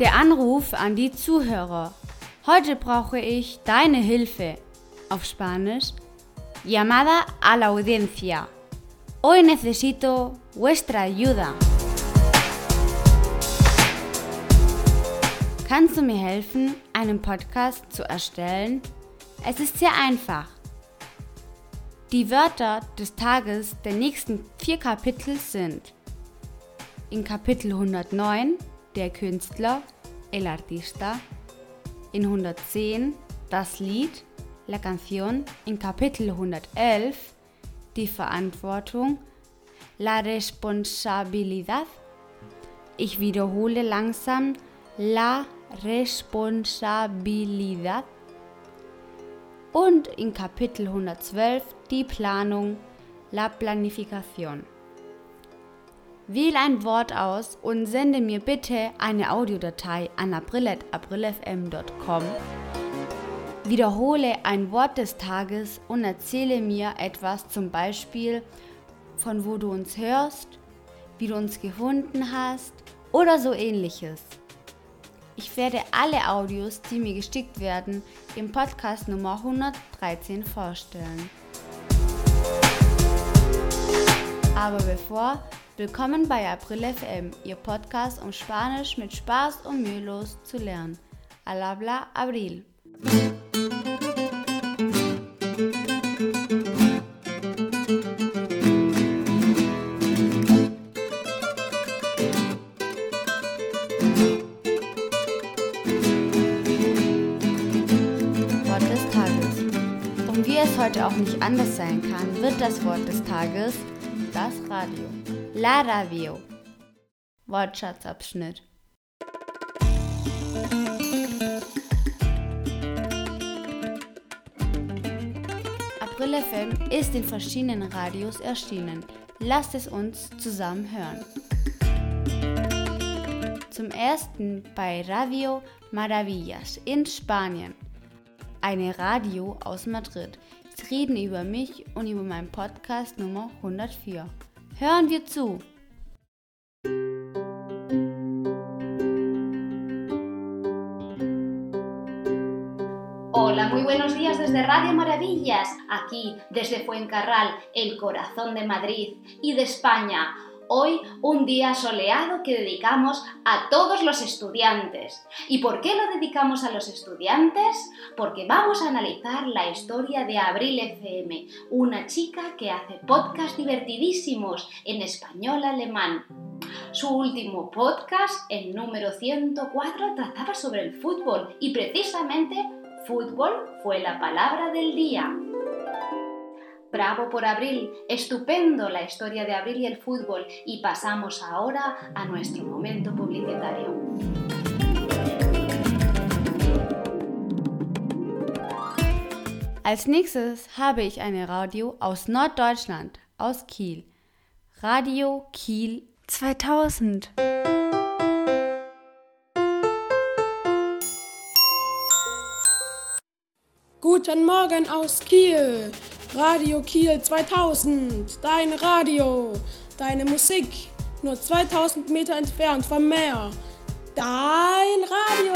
Der Anruf an die Zuhörer. Heute brauche ich deine Hilfe. Auf Spanisch. Llamada a la audiencia. Hoy necesito vuestra ayuda. Kannst du mir helfen, einen Podcast zu erstellen? Es ist sehr einfach. Die Wörter des Tages der nächsten vier Kapitel sind in Kapitel 109 der Künstler, el artista, in 110 das Lied, la canción, in Kapitel 111 die Verantwortung, la responsabilidad. Ich wiederhole langsam la responsabilidad und in Kapitel 112 die Planung, la planificación. Wähle ein Wort aus und sende mir bitte eine Audiodatei an april.aprilfm.com. Wiederhole ein Wort des Tages und erzähle mir etwas, zum Beispiel von wo du uns hörst, wie du uns gefunden hast oder so ähnliches. Ich werde alle Audios, die mir gestickt werden, im Podcast Nummer 113 vorstellen. Aber bevor, willkommen bei April FM, Ihr Podcast, um Spanisch mit Spaß und mühelos zu lernen. Al habla Abril. es heute auch nicht anders sein kann, wird das Wort des Tages das Radio. La Radio. Wortschatzabschnitt. April FM ist in verschiedenen Radios erschienen. Lasst es uns zusammen hören. Zum ersten bei Radio Maravillas in Spanien eine Radio aus Madrid. Sie reden über mich und über meinen Podcast Nummer 104. Hören wir zu! Hola, muy buenos días desde Radio Maravillas, aquí desde Fuencarral, el corazón de Madrid y de España. Hoy un día soleado que dedicamos a todos los estudiantes. ¿Y por qué lo dedicamos a los estudiantes? Porque vamos a analizar la historia de Abril FM, una chica que hace podcasts divertidísimos en español alemán. Su último podcast, el número 104, trataba sobre el fútbol y precisamente fútbol fue la palabra del día. Bravo por Abril, estupendo la historia de Abril y el fútbol y pasamos ahora a nuestro momento publicitario. Als nächstes habe ich eine Radio aus Norddeutschland, aus Kiel. Radio Kiel 2000. Guten Morgen aus Kiel. Radio Kiel 2000, dein Radio, deine Musik, nur 2000 Meter entfernt vom Meer. Dein Radio!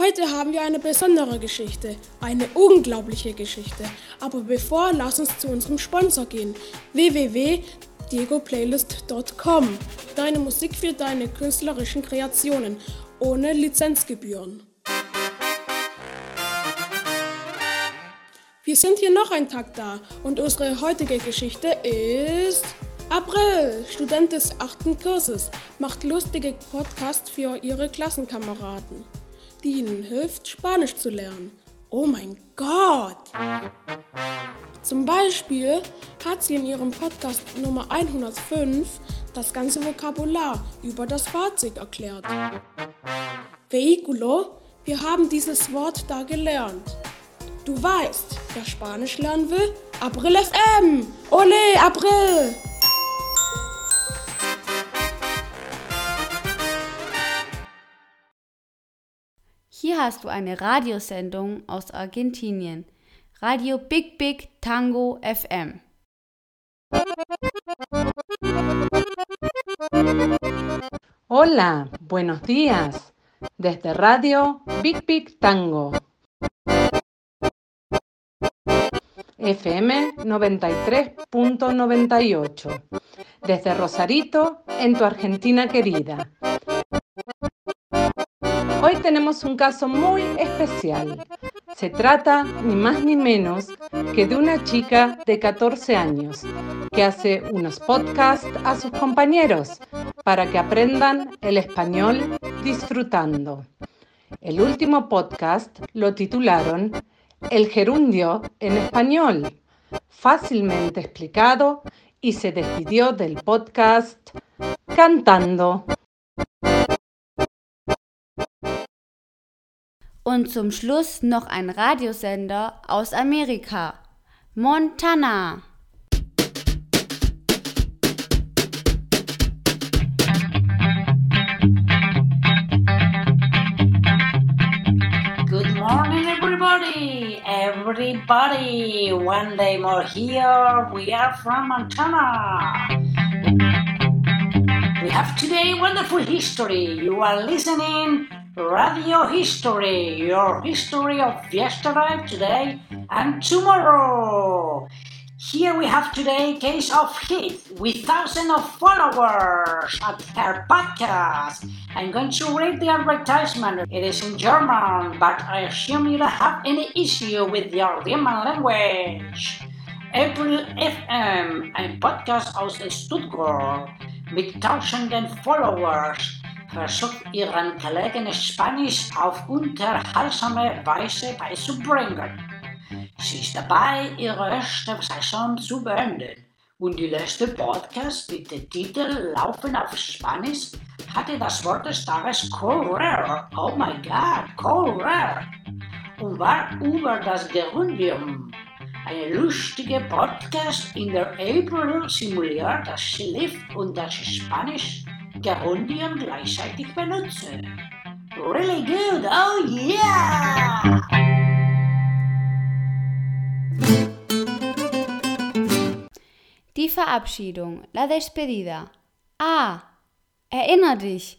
Heute haben wir eine besondere Geschichte, eine unglaubliche Geschichte. Aber bevor, lass uns zu unserem Sponsor gehen, www.diegoplaylist.com. Deine Musik für deine künstlerischen Kreationen, ohne Lizenzgebühren. Wir sind hier noch ein Tag da und unsere heutige Geschichte ist April, Student des achten Kurses, macht lustige Podcasts für ihre Klassenkameraden, die ihnen hilft, Spanisch zu lernen. Oh mein Gott! Zum Beispiel hat sie in ihrem Podcast Nummer 105 das ganze Vokabular über das Fahrzeug erklärt. Vehiculo, wir haben dieses Wort da gelernt. Du weißt, wer Spanisch lernen will? April FM! Ole, April! Hier hast du eine Radiosendung aus Argentinien. Radio Big Big Tango FM. Hola, buenos días. Desde Radio Big Big Tango. FM 93.98. Desde Rosarito, en tu Argentina querida. Hoy tenemos un caso muy especial. Se trata ni más ni menos que de una chica de 14 años que hace unos podcasts a sus compañeros para que aprendan el español disfrutando. El último podcast lo titularon El gerundio en español, fácilmente explicado y se despidió del podcast cantando. Und zum Schluss noch ein Radiosender aus Amerika. Montana. Everybody! One day more here. We are from Montana. We have today wonderful history. You are listening Radio History, your history of yesterday, today, and tomorrow. Here we have today case of Heath with thousands of followers at her podcast. I'm going to read the advertisement. It is in German, but I assume you don't have any issue with your German language. April FM, ein Podcast aus Stuttgart mit tausenden Followers, versucht ihren Kollegen Spanisch auf unterhaltsame Weise beizubringen. Sie ist dabei, ihre erste Saison zu beenden. Und die letzte Podcast mit dem Titel Laufen auf Spanisch hatte das Wort des Tages correr. Oh my God, correr. Und war über das Gerundium. Eine lustige Podcast, in der April simuliert, dass sie lebt und sie Spanisch Gerundium gleichzeitig benutzt. Really good, oh yeah! Verabschiedung, la despedida. Ah, erinner dich,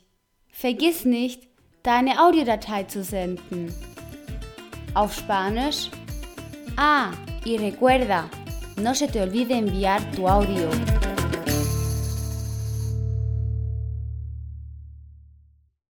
vergiss nicht, deine Audiodatei zu senden. Auf Spanisch. Ah, y recuerda, no se te olvide enviar tu audio.